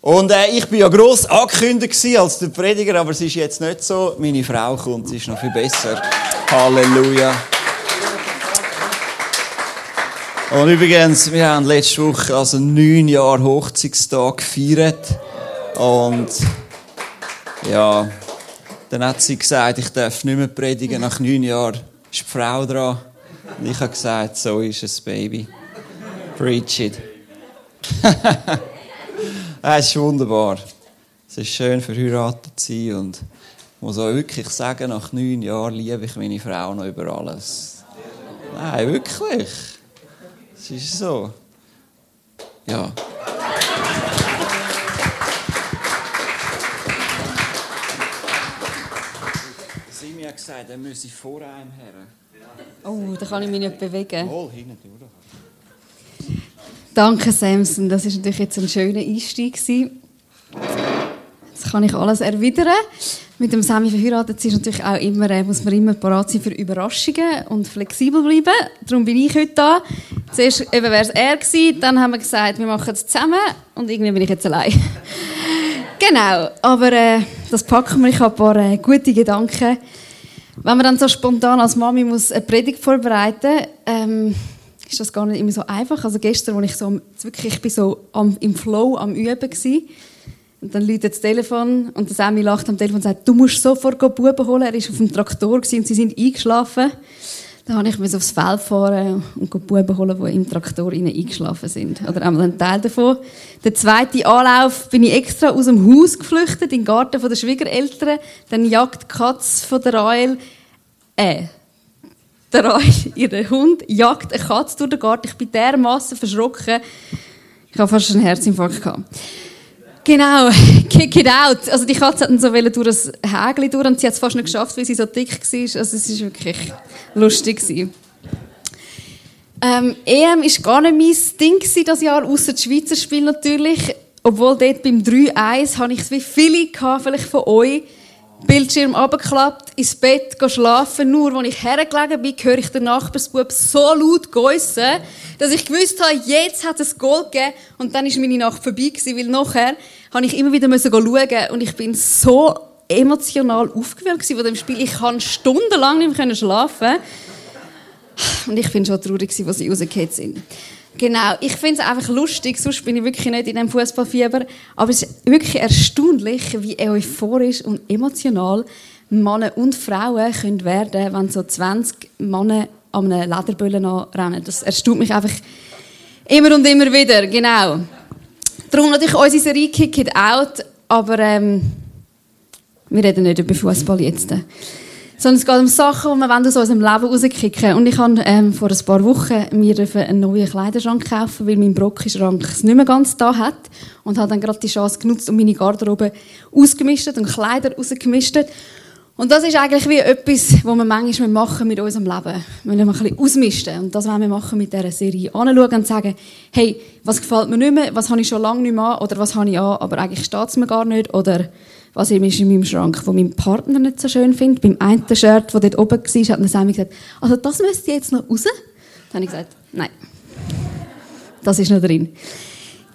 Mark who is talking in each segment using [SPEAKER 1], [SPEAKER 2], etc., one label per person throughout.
[SPEAKER 1] Und äh, ich bin ja gross angekündigt als der Prediger, aber es ist jetzt nicht so. Meine Frau kommt, sie ist noch viel besser. Halleluja. Und übrigens, wir haben letzte Woche also neun Jahre Hochzeitstag gefeiert. Und ja, dann hat sie gesagt, ich darf nicht mehr predigen. Nach neun Jahren ist die Frau dran. Und ich habe gesagt, so ist es, Baby. Preach it. es ist wunderbar. Es ist schön, verheiratet zu sein. Und ich muss auch wirklich sagen, nach neun Jahren liebe ich meine Frau noch über alles. Nein, wirklich. Es ist so. Ja. Simi hat gesagt, er müsse vor einem her.
[SPEAKER 2] Oh, da kann ich mich nicht bewegen.
[SPEAKER 1] Wohl, hinten durch.
[SPEAKER 2] Danke, Samson. Das ist natürlich jetzt ein schöner Einstieg. Jetzt kann ich alles erwidern. Mit dem Sammy verheiratet ist natürlich auch immer, äh, muss man immer parat sein für Überraschungen und flexibel bleiben. Darum bin ich heute da. Zuerst wäre es er gewesen, dann haben wir gesagt, wir machen es zusammen und irgendwie bin ich jetzt allein. genau, aber äh, das packen wir. Ich habe ein paar äh, gute Gedanken. Wenn man dann so spontan als Mami muss eine Predigt vorbereiten ähm, ist das gar nicht immer so einfach. Also gestern, als ich so wirklich, ich bin so am, im Flow am Üben war, und dann läutet das Telefon und der Sammy lacht am Telefon und sagt, du musst sofort Buben holen. Er war auf dem Traktor und sie sind eingeschlafen. Dann habe ich mich aufs Feld fahren und Buben holen, die im Traktor eingeschlafen sind. Oder einmal ein Teil davon. Der zweite Anlauf bin ich extra aus dem Haus geflüchtet, in den Garten der Schwiegereltern. Dann jagt die Katze von der Rael, äh, der ihr Hund, jagt eine Katze durch den Garten. Ich bin dermaßen verschrocken. Ich habe fast einen Herzinfarkt gehabt. Genau, kick it out. Also die Katze hat so durch das Hägli durch und sie hat es fast nicht geschafft, weil sie so dick war. Also es war wirklich lustig. gewesen. Ähm, EM war gar nicht mein Ding das Jahr, außer das Schweizer Spiel natürlich. Obwohl dort beim 3-1 habe ich es wie viele von euch. Bildschirm abgeklappt, ins Bett schlafen. Nur, als ich hergelegen bin, höre ich den Nachbarsbub so laut geissen, dass ich gewusst habe, jetzt hat es Goal gegeben. Und dann ist meine Nacht vorbei weil nachher habe ich immer wieder schauen und ich bin so emotional aufgewühlt von dem Spiel. Ich kann stundenlang nicht mehr schlafen. Und ich bin schon traurig, als sie rausgefallen sind. Genau, ich finde es einfach lustig, sonst bin ich wirklich nicht in diesem Fußballfieber. Aber es ist wirklich erstaunlich, wie euphorisch und emotional Männer und Frauen können werden, wenn so 20 Männer an einem Lederböllen rennen. Das erstaunt mich einfach immer und immer wieder, genau. Darum natürlich unsere Serie Kick It Out, aber ähm, wir reden nicht über Fußball jetzt. Sondern es geht um Sachen, die wir aus unserem Leben rauskicken Und ich habe ähm, vor ein paar Wochen mir einen neuen Kleiderschrank kaufen, weil mein Brockenschrank es nicht mehr ganz da hat. Und habe dann gerade die Chance genutzt und meine Garderobe ausgemistet und Kleider rausgemistet. Und das ist eigentlich wie etwas, was wir manchmal machen mit unserem Leben. Wir wollen ein bisschen ausmisten. Und das wollen wir machen mit dieser Serie. Anschauen und sagen, hey, was gefällt mir nicht mehr, was habe ich schon lange nicht mehr an, oder was habe ich an, aber eigentlich steht es mir gar nicht, oder was ist in meinem Schrank, wo mein Partner nicht so schön findet. Beim einen Shirt, das dort oben war, hat Sammy gesagt, also das müsste jetzt noch raus. Dann habe ich gesagt, nein, das ist noch drin.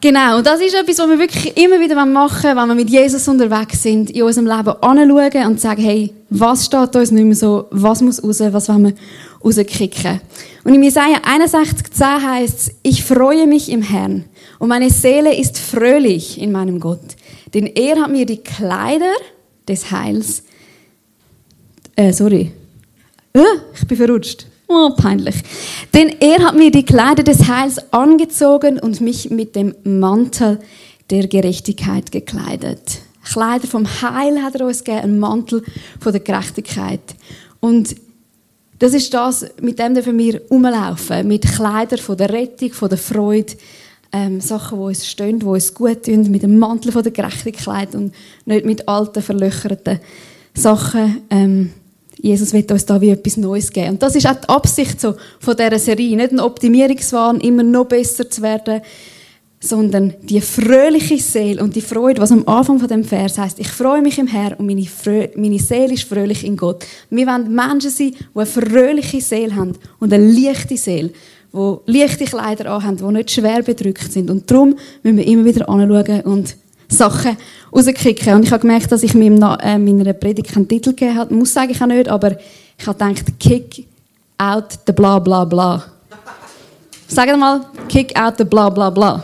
[SPEAKER 2] Genau, und das ist etwas, was wir wirklich immer wieder machen wollen, wenn wir mit Jesus unterwegs sind, in unserem Leben anschauen und sagen, hey, was steht uns nicht mehr so, was muss raus, was wollen wir rauskicken. Und in Jesaja 61,10 heißt es, ich freue mich im Herrn und meine Seele ist fröhlich in meinem Gott, denn er hat mir die Kleider des Heils, äh, sorry, äh, ich bin verrutscht. Oh, peinlich. Denn er hat mir die Kleider des Heils angezogen und mich mit dem Mantel der Gerechtigkeit gekleidet. Kleider vom Heil hat er uns gegeben, einen Mantel von der Gerechtigkeit. Und das ist das, mit dem dürfen wir rumlaufen. Mit Kleidern von der Rettung, von der Freude, ähm, Sachen, die uns stehen, die uns gut tun, mit dem Mantel von der Gerechtigkeit und nicht mit alten, verlöcherten Sachen. Ähm, Jesus wird uns da wie etwas Neues geben. Und das ist auch die Absicht so von dieser Serie. Nicht ein Optimierungswahn, immer noch besser zu werden, sondern die fröhliche Seele und die Freude, was am Anfang von dem Vers heißt: Ich freue mich im Herrn und meine, Frö meine Seele ist fröhlich in Gott. Wir wollen Menschen sein, die eine fröhliche Seele haben und eine leichte Seele, die leichte Kleider anhaben, die nicht schwer bedrückt sind. Und darum müssen wir immer wieder anschauen und Sachen rauskicken. Und ich habe gemerkt, dass ich meinem, äh, meiner Predigt keinen Titel gegeben habe. Muss sage ich auch nicht, aber ich habe gedacht, kick out the bla bla bla. Sag mal, kick out the bla bla bla.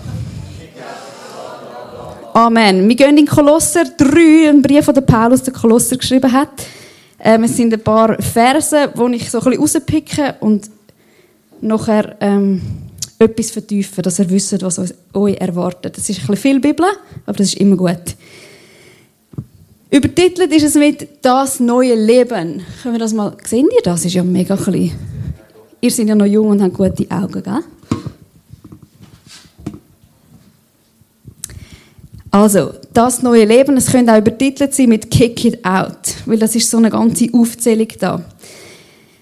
[SPEAKER 2] Amen. Wir gehen in Kolosser 3, einen Brief, den Paulus der Kolosser geschrieben hat. Ähm, es sind ein paar Verse, die ich so ein bisschen rauspicke und nachher ähm, etwas vertiefen, dass ihr wisst, was euch erwartet. Das ist ein bisschen viel Bibel, aber das ist immer gut. Übertitelt ist es mit «Das neue Leben». Können wir das mal... Sehen ihr das? ist ja mega klein. Ihr seid ja noch jung und habt gute Augen, gell? Also, das neue Leben, es könnte auch übertitelt sein mit Kick it out, weil das ist so eine ganze Aufzählung da.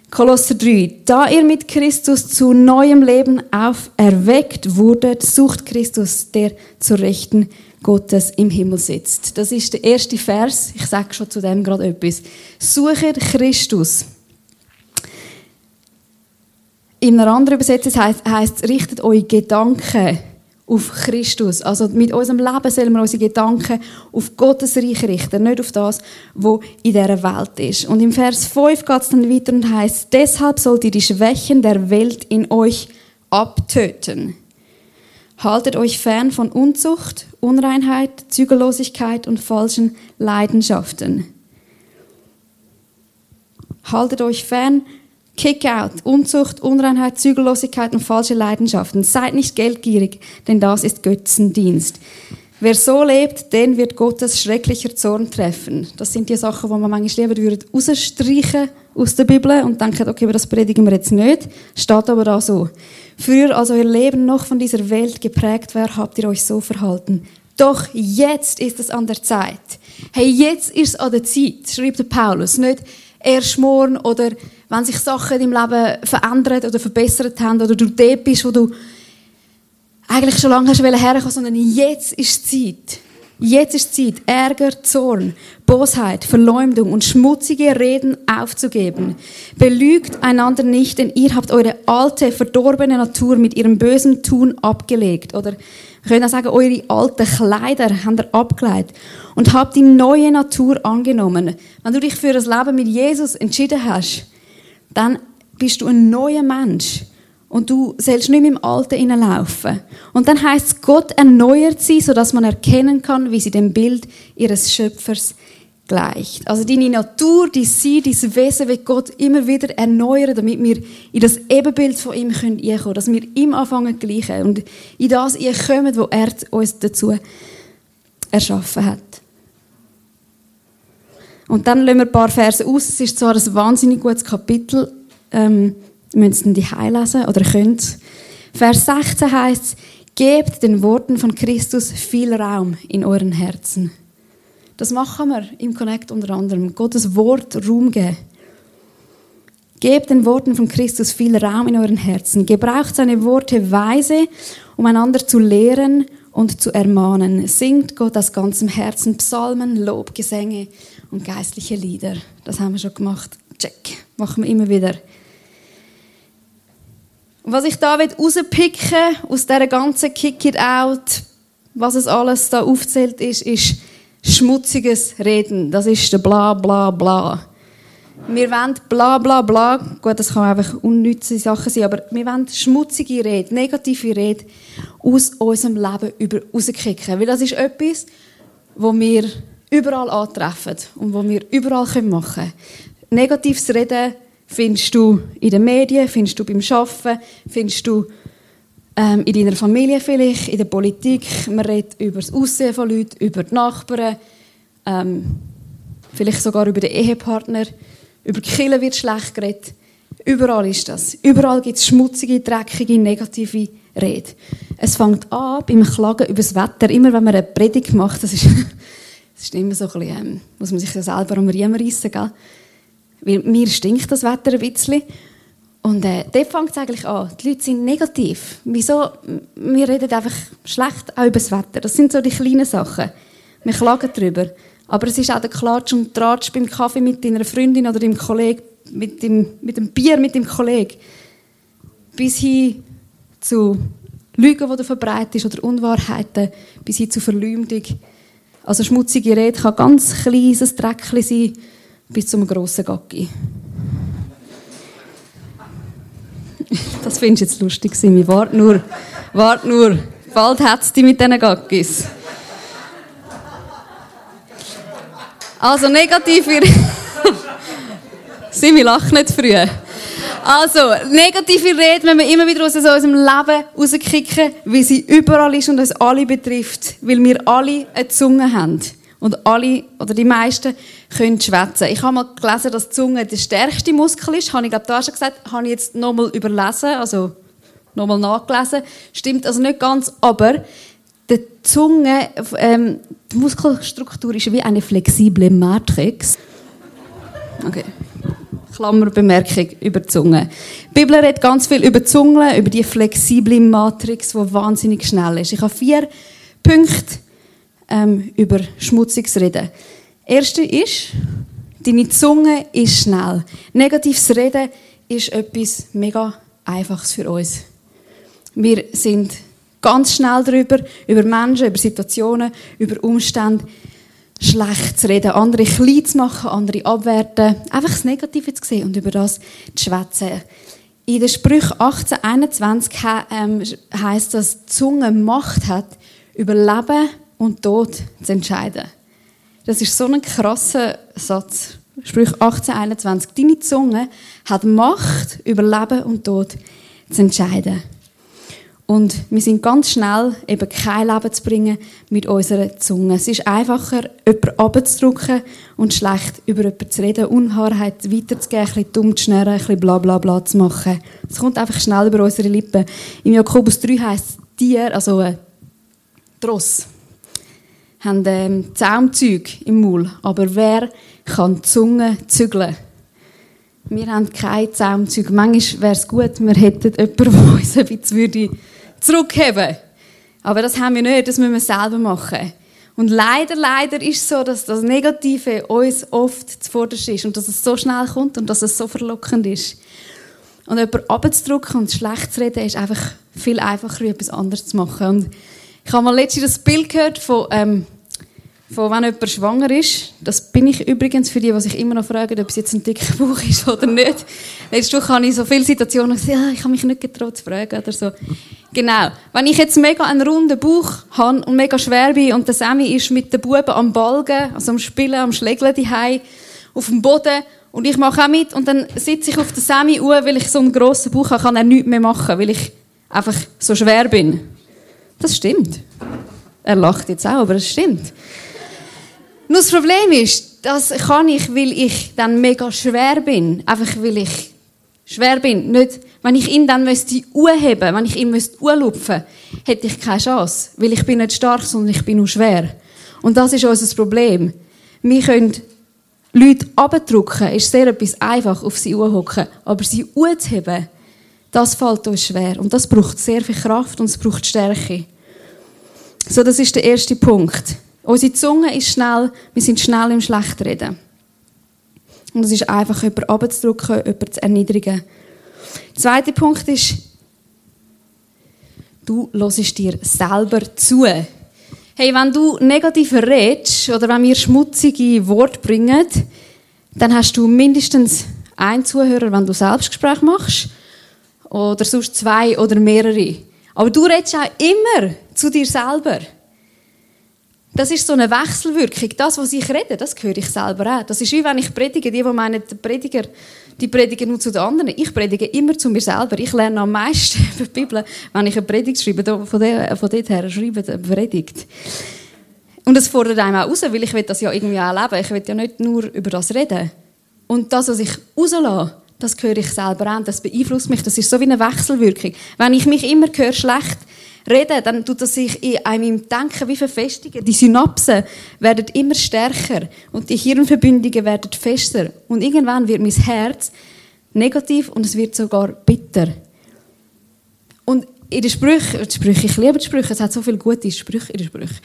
[SPEAKER 2] Kolosser 3. Da ihr mit Christus zu neuem Leben auferweckt wurdet, sucht Christus, der zur Rechten Gottes im Himmel sitzt. Das ist der erste Vers. Ich sage schon zu dem gerade etwas. Suche Christus. In einer anderen Übersetzung heißt, es, richtet eure Gedanken auf Christus. Also mit unserem Leben sollen wir unsere Gedanken auf Gottes Reich richten, nicht auf das, was in dieser Welt ist. Und im Vers 5 geht es dann weiter und heißt: Deshalb sollt ihr die Schwächen der Welt in euch abtöten. Haltet euch fern von Unzucht, Unreinheit, Zügellosigkeit und falschen Leidenschaften. Haltet euch fern Kick-out, Unzucht, Unreinheit, Zügellosigkeit und falsche Leidenschaften. Seid nicht geldgierig, denn das ist Götzendienst. Wer so lebt, den wird Gottes schrecklicher Zorn treffen. Das sind die Sachen, die man manchmal lieber rausstreichen aus der Bibel und denken, okay, aber das predigen wir jetzt nicht. Steht aber da so. Früher, als euer Leben noch von dieser Welt geprägt war, habt ihr euch so verhalten. Doch jetzt ist es an der Zeit. Hey, jetzt ist es an der Zeit, schreibt Paulus. Nicht erst morgen oder wenn sich Sachen in deinem Leben verändert oder verbessert haben oder du dort bist, wo du eigentlich schon lange hast herkommen, sondern jetzt ist Zeit. Jetzt ist Zeit, Ärger, Zorn, Bosheit, Verleumdung und schmutzige Reden aufzugeben. Belügt einander nicht, denn ihr habt eure alte, verdorbene Natur mit ihrem bösen Tun abgelegt. Oder wir können auch sagen, eure alten Kleider habt ihr abgelegt und habt die neue Natur angenommen. Wenn du dich für das Leben mit Jesus entschieden hast, dann bist du ein neuer Mensch. Und du sollst nicht mehr im Alten hineinlaufen. Und dann heißt es, Gott erneuert sie, sodass man erkennen kann, wie sie dem Bild ihres Schöpfers gleicht. Also deine Natur, dein Sein, dein Wesen wird Gott immer wieder erneuern, damit wir in das Ebenbild von ihm können, dass wir ihm anfangen gleichen und in das kommen, wo er uns dazu erschaffen hat. Und dann lassen wir ein paar Verse aus. Es ist zwar ein wahnsinnig gutes Kapitel, ähm, ihr müsst es die lesen oder könnt. Vers 16 heißt Gebt den Worten von Christus viel Raum in euren Herzen. Das machen wir im Connect unter anderem. Gottes Wort Raum geben. Gebt den Worten von Christus viel Raum in euren Herzen. Gebraucht seine Worte weise, um einander zu lehren und zu ermahnen. Singt Gott aus ganzem Herzen Psalmen, Lobgesänge und geistliche Lieder. Das haben wir schon gemacht. Check. Machen wir immer wieder. Und was ich da rauspicken aus dieser ganzen Kick It Out, was es alles da aufzählt ist, ist schmutziges Reden. Das ist der bla bla bla. Wir wollen bla bla bla, gut, das kann einfach unnütze Sachen sein, aber wir wollen schmutzige Rede, negative Rede aus unserem Leben rauskicken. Weil das ist etwas, wo wir überall antreffen und wo wir überall machen können. Negatives Reden findest du in den Medien, findest du beim Arbeiten, findest du ähm, in deiner Familie vielleicht, in der Politik. Man redet über das Aussehen von Leuten, über die Nachbarn, ähm, vielleicht sogar über den Ehepartner. Über die Kirche wird schlecht geredet. Überall ist das. Überall gibt es schmutzige, dreckige, negative Rede. Es fängt an beim Klagen über das Wetter. Immer wenn man eine Predigt macht, das ist, das ist immer so ein bisschen, ähm, muss man sich ja selber am Riemen reissen, gell? Weil mir stinkt das Wetter ein bisschen. Und äh, dort fängt es eigentlich an. Die Leute sind negativ. Wieso? Wir reden einfach schlecht auch über das Wetter. Das sind so die kleinen Sachen. Wir klagen darüber. Aber es ist auch der Klatsch und Tratsch beim Kaffee mit deiner Freundin oder deinem Kollegen, mit dem, mit dem Bier mit dem Kollegen. Bis hin zu Lügen, die du verbreitest oder Unwahrheiten, bis hin zu Verleumdung. Also schmutzige Rede kann ganz kleines Dreckchen sein, bis zum grossen Gacki. Das findest du jetzt lustig, Simi. Wart nur, wart nur. Bald hat es dich mit diesen Gackis. Also negative... Simi, lach nicht früh. Also, negative Rede wenn wir immer wieder aus unserem Leben rauskicken, weil sie überall ist und uns alle betrifft. Weil wir alle eine Zunge haben. Und alle, oder die meisten, können schwätzen. Ich habe mal gelesen, dass die Zunge der stärkste Muskel ist. Habe ich, glaube da schon gesagt. Habe ich jetzt nochmal überlesen, also nochmal nachgelesen. Stimmt also nicht ganz, aber die Zunge, ähm, die Muskelstruktur ist wie eine flexible Matrix. Okay. Klammerbemerkung über die Zunge. Die Bibel redet ganz viel über die Zunge, über die flexible Matrix, die wahnsinnig schnell ist. Ich habe vier Punkte ähm, über schmutziges Reden. Erste ist, deine Zunge ist schnell. Negatives Reden ist etwas mega Einfaches für uns. Wir sind ganz schnell darüber, über Menschen, über Situationen, über Umstände schlecht zu reden, andere klein zu machen, andere abwerten, einfach das Negative zu sehen und über das zu schwätzen. In der Sprüch 1821 ähm, heißt dass Zunge Macht hat, über Leben und Tod zu entscheiden. Das ist so ein krasser Satz. Sprüch 1821. Deine Zunge hat Macht, über Leben und Tod zu entscheiden. Und wir sind ganz schnell, eben kein Leben zu bringen mit unserer Zunge. Es ist einfacher, jemanden abzudrücken und schlecht über jemanden zu reden, Unwahrheit weiterzugeben, ein bisschen dumm zu schnurren, ein bisschen bla bla bla zu machen. Es kommt einfach schnell über unsere Lippen. Im Jakobus 3 heisst es, Tier, also ein Tross, haben ähm, Zaumzeug im Maul. Aber wer kann die Zunge zügeln? Wir haben kein Zaumzeug. Manchmal wäre es gut, wir hätten jemanden, der uns ein bisschen würde zurückheben. Aber das haben wir nicht, das müssen wir selber machen. Und leider, leider ist es so, dass das Negative uns oft zuvorderst ist und dass es so schnell kommt und dass es so verlockend ist. Und jemanden abzudrücken und schlecht zu reden, ist einfach viel einfacher, etwas anderes zu machen. Und ich habe mal letztens das Bild gehört von, ähm, von wenn jemand schwanger ist. Das bin ich übrigens für die, die sich immer noch fragen, ob es jetzt ein dicker Bauch ist oder nicht. Letzte Woche habe ich so viele Situationen gesagt, ja, ich habe mich nicht getraut zu fragen oder so. Genau. Wenn ich jetzt mega einen runden Bauch habe und mega schwer bin und der Sammy ist mit den Buben am Balgen, also am Spielen, am Schlägeln die auf dem Boden und ich mache auch mit und dann sitze ich auf der Sammy uhr, weil ich so einen grossen Bauch habe, kann er nichts mehr machen, weil ich einfach so schwer bin. Das stimmt. Er lacht jetzt auch, aber es stimmt. Nur das Problem ist, das kann ich, weil ich dann mega schwer bin. Einfach weil ich schwer bin. Nicht, wenn ich ihn dann müsste anheben, wenn ich ihn müsste anlupfen, hätte ich keine Chance. Weil ich bin nicht stark, sondern ich bin nur schwer. Und das ist unser Problem. Wir können Leute abdrücken, ist sehr etwas einfach, auf sie hocken, aber sie anzuheben, das fällt uns schwer. Und das braucht sehr viel Kraft und es braucht Stärke. So, das ist der erste Punkt. Unsere Zunge ist schnell, wir sind schnell im Schlechtreden. Und es ist einfach, jemanden abzudrücken, jemanden zu erniedrigen. Der zweite Punkt ist, du hörst dir selber zu. Hey, wenn du negativ redest oder wenn wir schmutzige Worte bringen, dann hast du mindestens einen Zuhörer, wenn du Selbstgespräch machst. Oder sonst zwei oder mehrere. Aber du redest auch immer zu dir selber. Das ist so eine Wechselwirkung. Das, was ich rede, das höre ich selber auch. Das ist wie wenn ich predige. Die, die meinen, der Prediger, die predigen nur zu den anderen. Ich predige immer zu mir selber. Ich lerne am meisten über die Bibel, wenn ich eine Predigt schreibe. Von, der, von dort her schreibe eine Predigt. Und das fordert einem auch raus, weil ich will das ja irgendwie auch leben. Ich will ja nicht nur über das reden. Und das, was ich rauslasse, das höre ich selber an. Das beeinflusst mich. Das ist so wie eine Wechselwirkung. Wenn ich mich immer höre, schlecht reden, dann tut das sich in meinem Denken wie verfestigen. Die Synapsen werden immer stärker und die Hirnverbindungen werden fester. Und irgendwann wird mein Herz negativ und es wird sogar bitter. Und in den Sprüchen, Sprüche, ich liebe die Sprüche, es hat so viele gute Sprüche in den Sprüchen,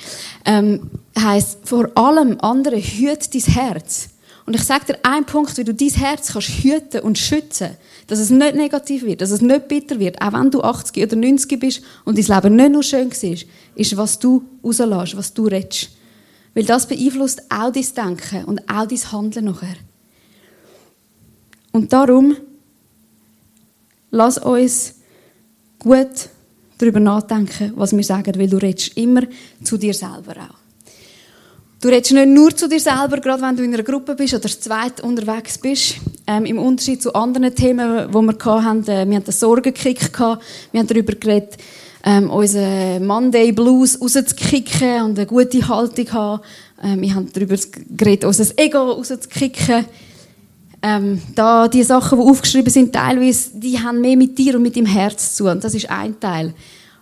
[SPEAKER 2] ähm, heisst, vor allem anderen hüt dein Herz. Und ich sage dir einen Punkt, wie du dein Herz kannst hüten und schützen dass es nicht negativ wird, dass es nicht bitter wird, auch wenn du 80 oder 90 bist und dein Leben nicht nur schön war, ist, was du rauslässt, was du redest. Weil das beeinflusst auch dein Denken und auch dein Handeln nachher. Und darum, lass uns gut darüber nachdenken, was wir sagen, weil du redest immer zu dir selber auch. Du redest nicht nur zu dir selber, gerade wenn du in einer Gruppe bist oder zweit unterwegs bist. Ähm, Im Unterschied zu anderen Themen, die wir hatten, äh, wir hatten einen Sorgenkick, wir haben darüber geredet, ähm, unseren Monday Blues rauszukicken und eine gute Haltung haben. Ähm, wir haben darüber geredet, unser Ego rauszukicken. Ähm, da die Sachen, die aufgeschrieben sind, teilweise, die haben mehr mit dir und mit deinem Herz zu. Und das ist ein Teil.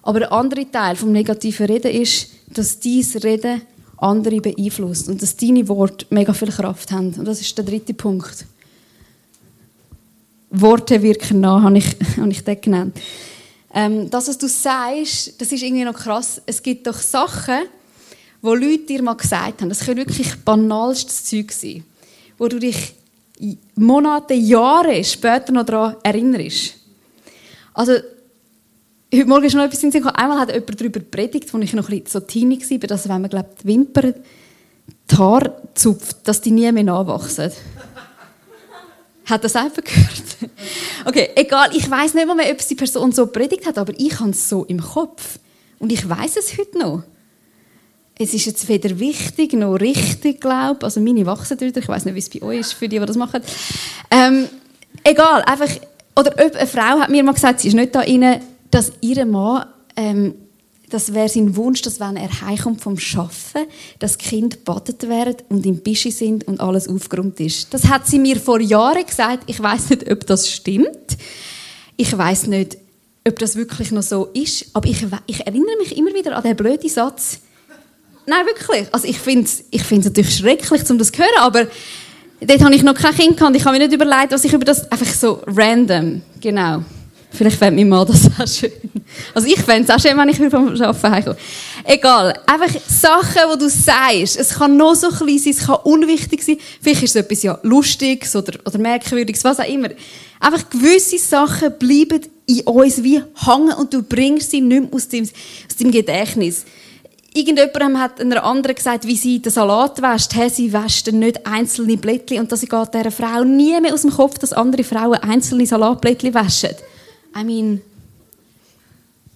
[SPEAKER 2] Aber der andere Teil vom negativen Reden ist, dass dies Reden andere beeinflusst und dass deine Worte mega viel Kraft haben. Und das ist der dritte Punkt. Worte wirken nach, habe ich, habe ich das genannt. Ähm, das, was du sagst, das ist irgendwie noch krass. Es gibt doch Sachen, wo Leute dir mal gesagt haben, das können wirklich banalstes Zeug sein, wo du dich Monate, Jahre später noch daran erinnerst. Also, Heute Morgen ist noch etwas in Einmal hat jemand darüber predigt, als ich noch ein bisschen so teeny war, dass wenn man glaubt, die Wimpern, die Haare zupft, dass die nie mehr nachwachsen. hat das einfach gehört? Okay, egal. Ich weiß nicht mehr, ob die Person so predigt hat, aber ich habe es so im Kopf. Und ich weiß es heute noch. Es ist jetzt weder wichtig noch richtig, glaube ich. Also meine wachsen wieder. Ich weiß nicht, wie es bei euch ist, für die, die das machen. Ähm, egal, einfach... Oder eine Frau hat mir mal gesagt, sie ist nicht da rein, dass ihr Mann, ähm, das wäre sein Wunsch, dass wenn er heimkommt vom Schaffen, das Kind badet werden und im Bischi sind und alles aufgeräumt ist. Das hat sie mir vor Jahren gesagt. Ich weiß nicht, ob das stimmt. Ich weiß nicht, ob das wirklich noch so ist. Aber ich, ich erinnere mich immer wieder an den blöden Satz. Nein, wirklich. Also ich finde es ich natürlich schrecklich, um das zu hören, aber dort habe ich noch kein Kind gehabt. Ich habe mir nicht überlegt, was ich über das einfach so random, genau. Vielleicht fände mein Mann das auch schön. Also ich fände es auch schön, wenn ich vom Arbeiten heimkomme. Egal. Einfach Sachen, die du sagst. Es kann noch so klein sein, es kann unwichtig sein. Vielleicht ist es etwas ja Lustiges oder, oder Merkwürdiges, was auch immer. Einfach gewisse Sachen bleiben in uns wie hängen und du bringst sie nicht mehr aus deinem, aus deinem Gedächtnis. Irgendjemand hat einer anderen gesagt, wie sie den Salat wäscht. Hey, sie wäscht nicht einzelne Blättchen. Und das geht dieser Frau nie mehr aus dem Kopf, dass andere Frauen einzelne Salatblättchen waschen. I mean,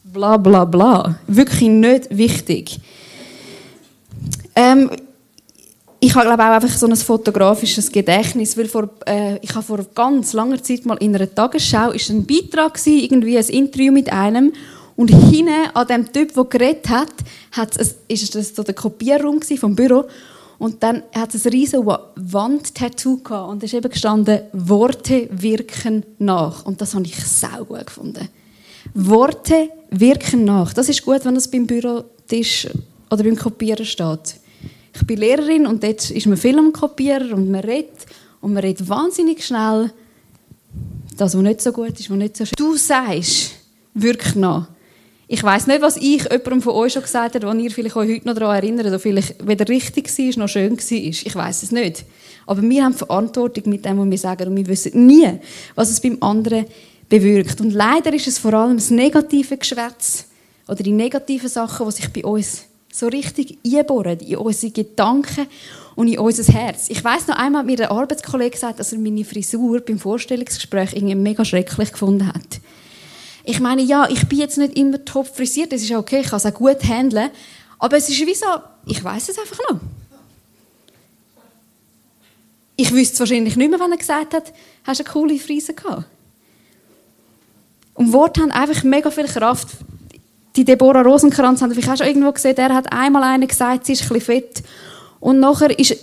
[SPEAKER 2] bla bla bla. Wirklich nicht wichtig. Ähm, ich habe glaube auch einfach so ein fotografisches Gedächtnis, weil vor, äh, ich habe vor ganz langer Zeit mal in einer Tagesschau ist ein Beitrag gewesen, irgendwie ein Interview mit einem und hinten an dem Typ, der geredet hat, hat es, ist das so der Kopierraum vom Büro und dann hat es ein riesen Wandtattoo gehabt und es ist eben gestanden, Worte wirken nach. Und das habe ich sau gut gefunden. Worte wirken nach. Das ist gut, wenn das beim Bürotisch oder beim Kopieren steht. Ich bin Lehrerin und dort ist man viel am Kopieren und man redet und man redet wahnsinnig schnell. Das, was nicht so gut ist, was nicht so schön Du sagst, wirkt nach. Ich weiß nicht, was ich jemandem von euch schon gesagt habe, wo ihr vielleicht euch heute noch daran erinnert, oder vielleicht weder richtig war noch schön war. Ich weiß es nicht. Aber wir haben Verantwortung mit dem, was wir sagen, und wir wissen nie, was es beim anderen bewirkt. Und leider ist es vor allem das negative Geschwätz oder die negativen Sachen, die sich bei uns so richtig einbohren, in unsere Gedanken und in unser Herz. Ich weiß noch einmal hat mir der Arbeitskollege gesagt, dass er meine Frisur beim Vorstellungsgespräch irgendwie mega schrecklich gefunden hat. Ich meine, ja, ich bin jetzt nicht immer top frisiert, das ist okay, ich kann es auch gut handeln. Aber es ist wie so, ich weiß es einfach noch. Ich wüsste es wahrscheinlich nicht mehr, wenn er gesagt hat, hast du eine coole Frise gehabt. Und Worte haben einfach mega viel Kraft. Die Deborah Rosenkranz haben vielleicht auch schon irgendwo gesehen, der hat einmal eine gesagt, sie ist ein fett. Und nachher ist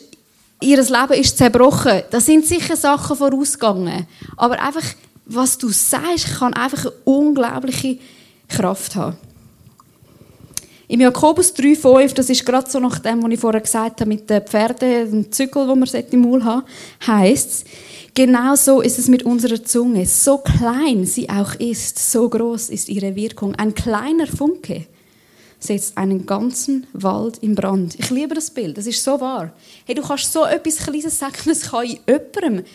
[SPEAKER 2] ihr Leben ist zerbrochen. Da sind sicher Sachen vorausgegangen. Aber einfach was du sagst, kann einfach eine unglaubliche Kraft haben. Im Jakobus 3,5, das ist gerade so nach dem, was ich vorher gesagt habe, mit den Pferden, dem Zügel, wo man im Maul haben heisst es, genau so ist es mit unserer Zunge. So klein sie auch ist, so groß ist ihre Wirkung. Ein kleiner Funke setzt einen ganzen Wald in Brand. Ich liebe das Bild, das ist so wahr. Hey, du kannst so etwas Kleines sagen, es kann in jemandem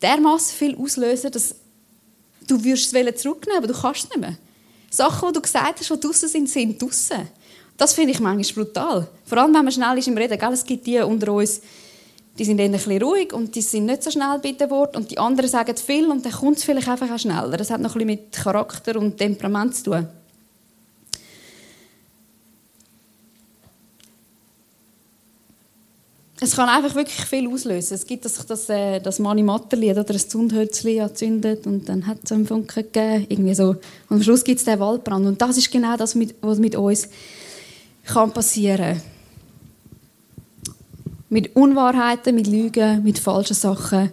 [SPEAKER 2] dermaßen viel auslösen, dass Du würdest es zurücknehmen, aber du kannst es nicht mehr. Sachen, die du gesagt hast, die draußen sind, sind draußen. Das finde ich manchmal brutal. Vor allem, wenn man schnell ist im Reden. Gell? Es gibt die unter uns, die sind dann ein ruhig und die sind nicht so schnell bei dem Wort und die anderen sagen viel und dann kommt es vielleicht einfach auch schneller. Das hat noch ein bisschen mit Charakter und Temperament zu tun. Es kann einfach wirklich viel auslösen. Es gibt das, das, äh, das Mani Matterli oder ein Zündhölzli angezündet und dann hat es einen Funken gegeben. Irgendwie so. Und am Schluss gibt es den Waldbrand. Und das ist genau das, was mit uns kann passieren Mit Unwahrheiten, mit Lügen, mit falschen Sachen.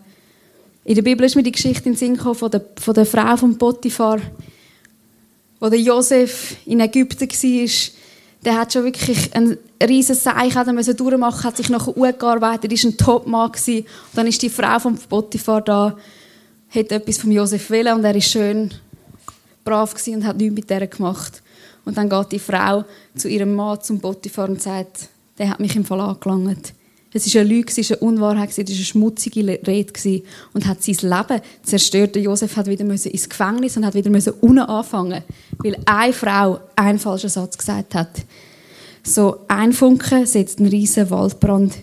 [SPEAKER 2] In der Bibel ist mir die Geschichte in den Sinn gekommen von der, von der Frau von Potiphar, wo der Josef in Ägypten war der hat schon wirklich ein riesen Seich müssen durchmachen, hat sich nachher gearbeitet, ist ein Topmann. Und dann ist die Frau von Potiphar da, hat etwas von Josef willen und er ist schön brav und hat nichts mit der gemacht. Und dann geht die Frau zu ihrem Mann, zum Potiphar und sagt, der hat mich im Fall angelangt. Es war eine Lüge, es war eine Unwahrheit, es war eine schmutzige Rede und hat sein Leben zerstört. Josef hat wieder ins Gefängnis und hat wieder unten anfangen weil eine Frau einen falschen Satz gesagt hat. So ein Funke setzt einen riesen Waldbrand,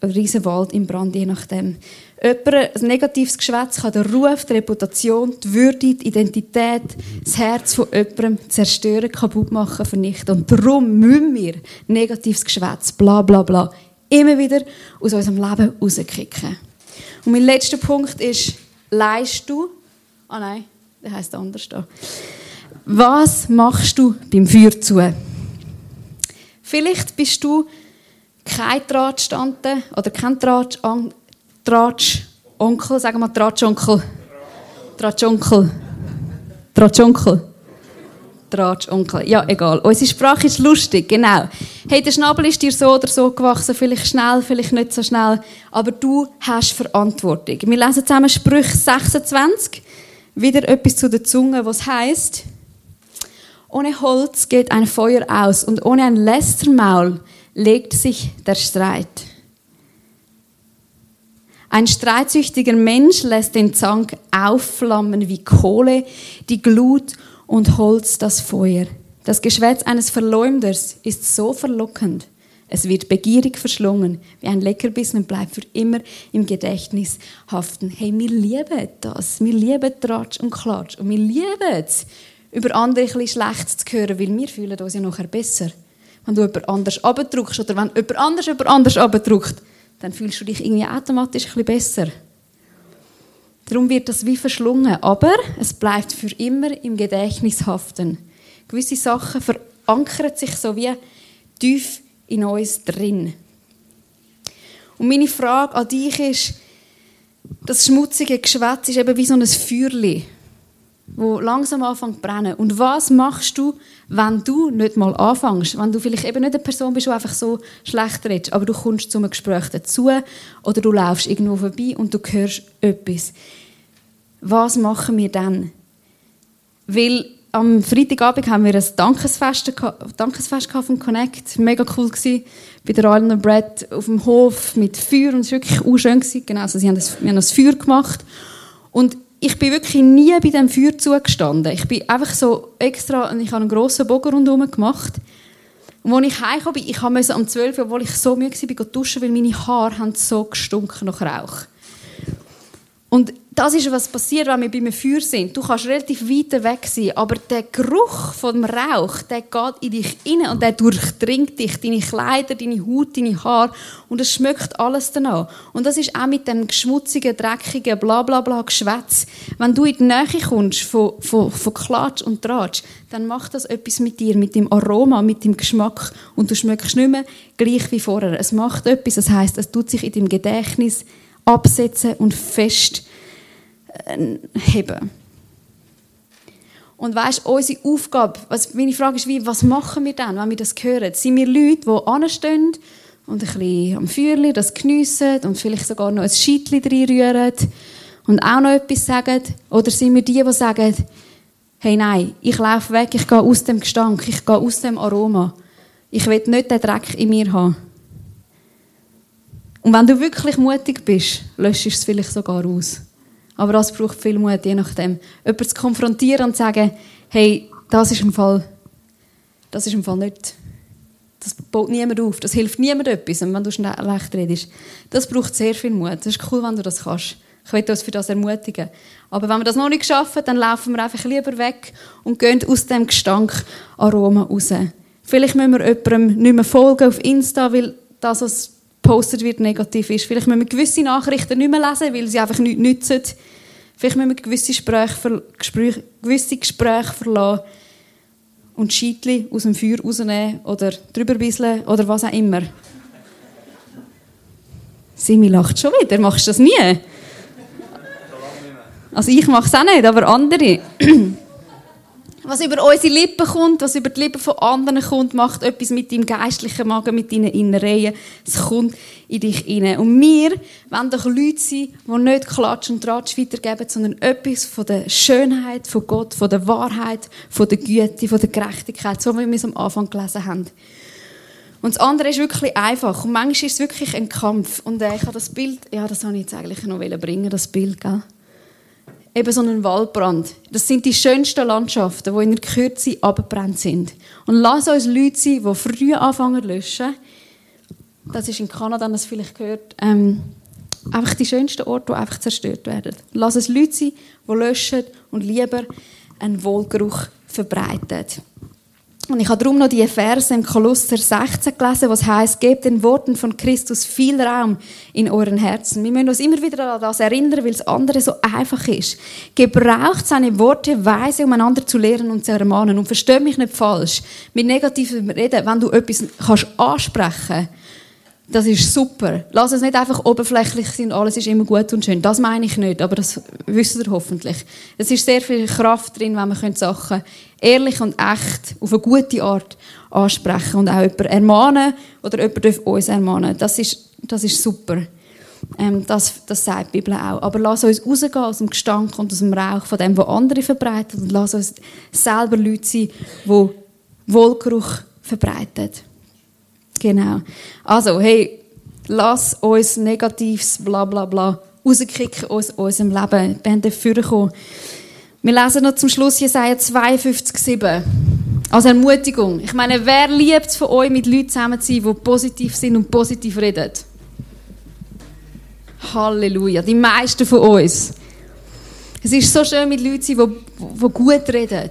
[SPEAKER 2] einen riesen Wald in Brand, je nachdem. Jemand, ein negatives Geschwätz kann den Ruf, die Reputation, die Würde, die Identität, das Herz von jemandem zerstören, kaputt machen, vernichten. Und darum müssen wir negatives Geschwätz, bla bla bla, immer wieder aus unserem Leben rauskicken. Und mein letzter Punkt ist, leist du, ah oh nein, der heißt anders da. Was machst du beim Feuer zu? Vielleicht bist du kein Drahtstante oder kein Draht, Drahtschonkel, sagen wir Drahtschonkel. Drahtschonkel. Drahtschonkel. Drahtschonkel. Ja, egal. Unsere Sprache ist lustig, genau. Hey, der Schnabel ist dir so oder so gewachsen, vielleicht schnell, vielleicht nicht so schnell, aber du hast Verantwortung. Wir lesen zusammen Sprüch 26, wieder etwas zu der Zunge, was heißt: Ohne Holz geht ein Feuer aus und ohne ein Lästermaul legt sich der Streit. Ein streitsüchtiger Mensch lässt den Zank aufflammen wie Kohle, die Glut und Holz das Feuer. Das Geschwätz eines Verleumders ist so verlockend. Es wird begierig verschlungen, wie ein Leckerbissen und bleibt für immer im Gedächtnis haften. Hey, wir lieben das. Wir lieben Tratsch und Klatsch. Und wir lieben es, über andere bisschen schlecht zu hören, weil wir fühlen uns ja nachher besser. Wenn du jemand anders abdruckst oder wenn jemand anders jemand anders abdruckt, dann fühlst du dich irgendwie automatisch bisschen besser. Darum wird das wie verschlungen. Aber es bleibt für immer im Gedächtnis haften. Gewisse Sachen verankern sich so wie tief in uns drin. Und meine Frage an dich ist, das schmutzige Geschwätz ist eben wie so ein Feuerli, wo langsam anfängt zu brennen. Und was machst du, wenn du nicht mal anfängst? Wenn du vielleicht eben nicht eine Person bist, die einfach so schlecht redest, aber du kommst zu einem Gespräch dazu oder du laufst irgendwo vorbei und du hörst etwas. Was machen wir dann? Weil am Freitagabend haben wir ein Dankesfest, Dankesfest vom Connect. Mega cool gewesen. Bei der Island und Brad auf dem Hof mit Feuer und es war wirklich auch schön. Genau, also sie haben das, wir haben das Feuer gemacht. Und ich bin wirklich nie bei dem Feuer zugestanden. Ich bin einfach so extra, ich habe einen grossen Bogen rundherum gemacht. Und als ich bin, ich musste am 12 Uhr, obwohl ich so müde war, duschen, weil meine Haare haben so gestunken nach Rauch. Und das ist, was passiert, wenn wir bei einem Feuer sind. Du kannst relativ weit weg sein, aber der Geruch vom Rauch, der geht in dich rein und der durchdringt dich, deine Kleider, deine Haut, deine Haare und es schmeckt alles danach. Und das ist auch mit dem schmutzigen, dreckigen, bla bla bla Geschwätz. Wenn du in die Nähe kommst von, von, von Klatsch und Tratsch, dann macht das etwas mit dir, mit dem Aroma, mit dem Geschmack und du schmeckst nicht mehr gleich wie vorher. Es macht etwas, das heißt, es tut sich in deinem Gedächtnis absetzen und fest heben. Und weißt, unsere Aufgabe, was, meine Frage ist, wie, was machen wir dann, wenn wir das hören? Sind wir Leute, die anstehen und ein bisschen am Feuerli das geniessen und vielleicht sogar noch ein Scheitchen reinrühren und auch noch etwas sagen? Oder sind wir die, die sagen, hey nein, ich laufe weg, ich gehe aus dem Gestank, ich gehe aus dem Aroma. Ich will nicht den Dreck in mir haben. Und wenn du wirklich mutig bist, löschst du es vielleicht sogar aus. Aber das braucht viel Mut, je nachdem. Jemanden zu konfrontieren und zu sagen, hey, das ist im Fall, das ist im Fall nicht, das baut niemand auf. Das hilft niemandem etwas, wenn du schlecht redest. Das braucht sehr viel Mut. Das ist cool, wenn du das kannst. Ich will uns für das ermutigen. Aber wenn wir das noch nicht schaffen, dann laufen wir einfach lieber weg und gehen aus dem Gestank Aroma raus. Vielleicht müssen wir jemandem nicht mehr folgen auf Insta, weil das, was gepostet wird, negativ ist. Vielleicht müssen wir gewisse Nachrichten nicht mehr lesen, weil sie einfach nichts nützen. Vielleicht müssen wir gewisse Gespräche, Gespräche, gewisse Gespräche verlassen und Scheitli aus dem Feuer rausnehmen oder drüber bisseln oder was auch immer. Simi lacht schon wieder. Machst du das nie? Also ich mache es auch nicht, aber andere. Was über unsere Lippen kommt, was über die Lippen von anderen kommt, macht etwas mit deinem geistlichen Magen, mit deinen Innereien. Es kommt in dich rein. Und wir wollen doch Leute sein, die nicht Klatsch und Tratsch weitergeben, sondern etwas von der Schönheit von Gott, von der Wahrheit, von der Güte, von der Gerechtigkeit, so wie wir es am Anfang gelesen haben. Und das andere ist wirklich einfach. Und manchmal ist es wirklich ein Kampf. Und äh, ich habe das Bild, ja, das habe ich jetzt eigentlich noch bringen, das Bild, gell? Eben so einen Waldbrand. Das sind die schönsten Landschaften, die in der Kürze abgebrannt sind. Und lass uns Leute sein, die früh anfangen zu löschen. Das ist in Kanada, das vielleicht gehört, ähm, einfach die schönsten Orte, die einfach zerstört werden. Lass uns Leute sein, die löschen und lieber einen Wohlgeruch verbreiten. Und ich habe darum noch die Verse im Kolosser 16 gelesen, was heißt: Gebt den Worten von Christus viel Raum in euren Herzen. Wir müssen uns immer wieder an das erinnern, weil das andere so einfach ist. Gebraucht seine Worte weise, um einander zu lehren und zu ermahnen. Und versteh mich nicht falsch. Mit negativem Reden, wenn du etwas kannst ansprechen kannst, das ist super. Lass es nicht einfach oberflächlich sein, alles ist immer gut und schön. Das meine ich nicht, aber das wisst ihr hoffentlich. Es ist sehr viel Kraft drin, wenn man Sachen ehrlich und echt auf eine gute Art ansprechen und auch jemanden ermahnen oder jemand uns ermahnen. Das ist, das ist super. Ähm, das, das sagt die Bibel auch. Aber lass uns rausgehen aus dem Gestank und aus dem Rauch von dem, was andere verbreiten und lass uns selber Leute sein, die Wohlgeruch verbreiten. Genau. Also, hey, lass uns negatives Blablabla bla, bla rauskicken aus unserem Leben. Wir haben dafür kommen. Wir lesen noch zum Schluss Jesaja 52, 7. Als Ermutigung. Ich meine, wer liebt es von euch, mit Leuten zusammen zu sein, die positiv sind und positiv reden? Halleluja. Die meisten von uns. Es ist so schön, mit Leuten zu sein, die, die gut reden.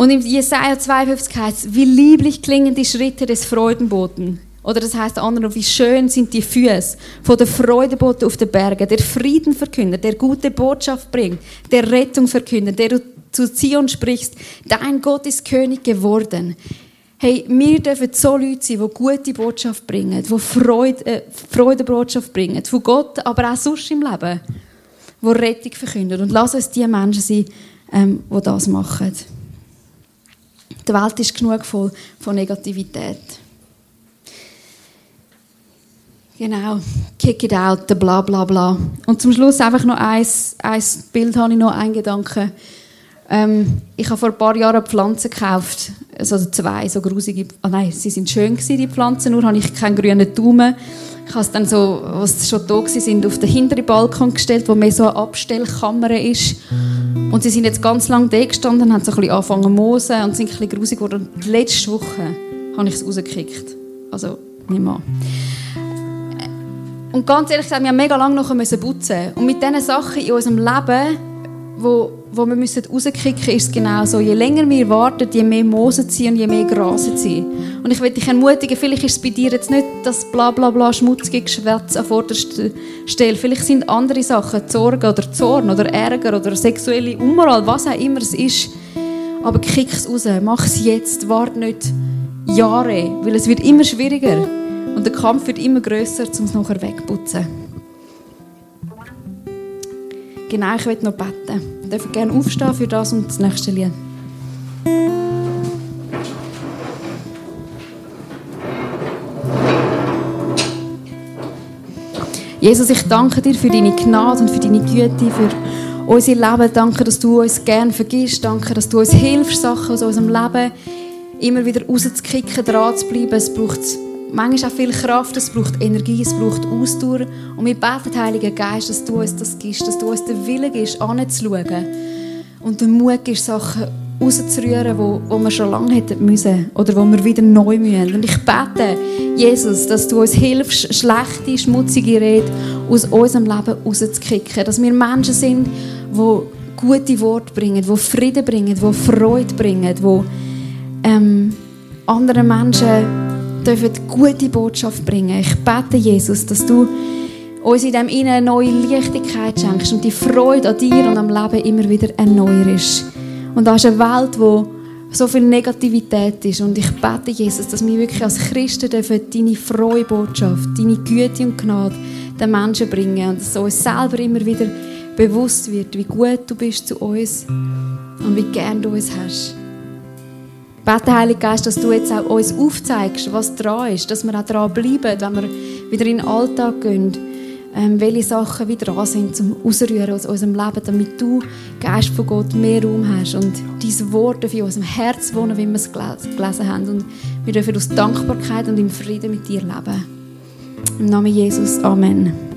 [SPEAKER 2] Und in Jesaja 52 heißt es, wie lieblich klingen die Schritte des Freudenboten. Oder das heißt andere, wie schön sind die Füße von der Freudebote auf den Bergen, der Frieden verkündet, der gute Botschaft bringt, der Rettung verkündet, der du zu Zion sprichst, dein Gott ist König geworden. Hey, wir dürfen so Leute sein, die gute Botschaft bringen, die Freude, äh, Freudebotschaft bringen, von Gott, aber auch sonst im Leben, die Rettung verkünden. Und lass uns die Menschen sein, ähm, die das machen. Die Welt ist genug voll von Negativität. Genau, kick it out, bla bla bla. Und zum Schluss einfach noch ein, ein Bild, habe ich noch einen Gedanken. Ähm, ich habe vor ein paar Jahren Pflanzen gekauft, also zwei, so grusige, oh nein, sie sind schön gewesen, die Pflanzen, nur habe ich keinen grünen Daumen. Ich habe es dann so, was schon da sind, auf den hinteren Balkon gestellt, wo mehr so eine Abstellkammer ist. Und sie sind jetzt ganz lange da gestanden, haben so ein bisschen angefangen zu mosen und sind ein bisschen grusig geworden. Und letzte Woche habe ich es rausgekickt. Also, nicht mal. Und ganz ehrlich gesagt, wir haben mega lange noch putzen Und mit diesen Sachen in unserem Leben, wo, wo wir müssen rauskicken ist genau so. Je länger wir warten, je mehr Mosen ziehen und je mehr Gras ziehen. Und ich will dich ermutigen, vielleicht ist es bei dir jetzt nicht das bla bla bla schmutzige Geschwätz an vorderster Stelle. Vielleicht sind andere Sachen, Sorgen oder Zorn oder Ärger oder sexuelle Unmoral, was auch immer es ist. Aber kick es raus, mach es jetzt, warte nicht Jahre, weil es wird immer schwieriger und der Kampf wird immer größer, um es nachher wegputzen. Genau, ich will noch beten. Darf gerne aufstehen für das und das nächste Lied. Jesus, ich danke dir für deine Gnade und für deine Güte, für unser Leben. Danke, dass du uns gerne vergisst. Danke, dass du uns hilfst, Sachen aus unserem Leben immer wieder rauszukicken, dran zu bleiben. Es braucht manchmal auch viel Kraft, es braucht Energie, es braucht Ausdauer. Und wir beten, Heiliger Geist, dass du uns das gibst, dass du uns den Willen gibst, anzuschauen. Und den Mut gibst, Sachen rauszurühren, wo, wo wir schon lange hätten müssen oder wo wir wieder neu müssen. Und ich bete, Jesus, dass du uns hilfst, schlechte, schmutzige Rede aus unserem Leben rauszukicken. Dass wir Menschen sind, die gute Worte bringen, die Frieden bringen, die Freude bringen, die ähm, anderen Menschen dürfen gute Botschaft bringen. Ich bete, Jesus, dass du uns in dem Innen neue Leichtigkeit schenkst und die Freude an dir und am Leben immer wieder erneuerst. Und da ist eine Welt, wo so viel Negativität ist. Und ich bete, Jesus, dass wir wirklich als Christen dürfen deine Freubotschaft, deine Güte und Gnade den Menschen bringen und dass uns selber immer wieder bewusst wird, wie gut du bist zu uns und wie gern du uns hast. Bete, Heiliger Geist, dass du jetzt auch uns aufzeigst, was dran ist, dass wir auch dran bleiben, wenn wir wieder in den Alltag gehen ähm, welche Sachen wieder dran sind zum Ausrühren aus unserem Leben, damit du, Geist von Gott, mehr Raum hast und diese Worte in unserem Herz wohnen, wie wir es gelesen haben. Und wir dürfen aus Dankbarkeit und im Frieden mit dir leben. Im Namen Jesus. Amen.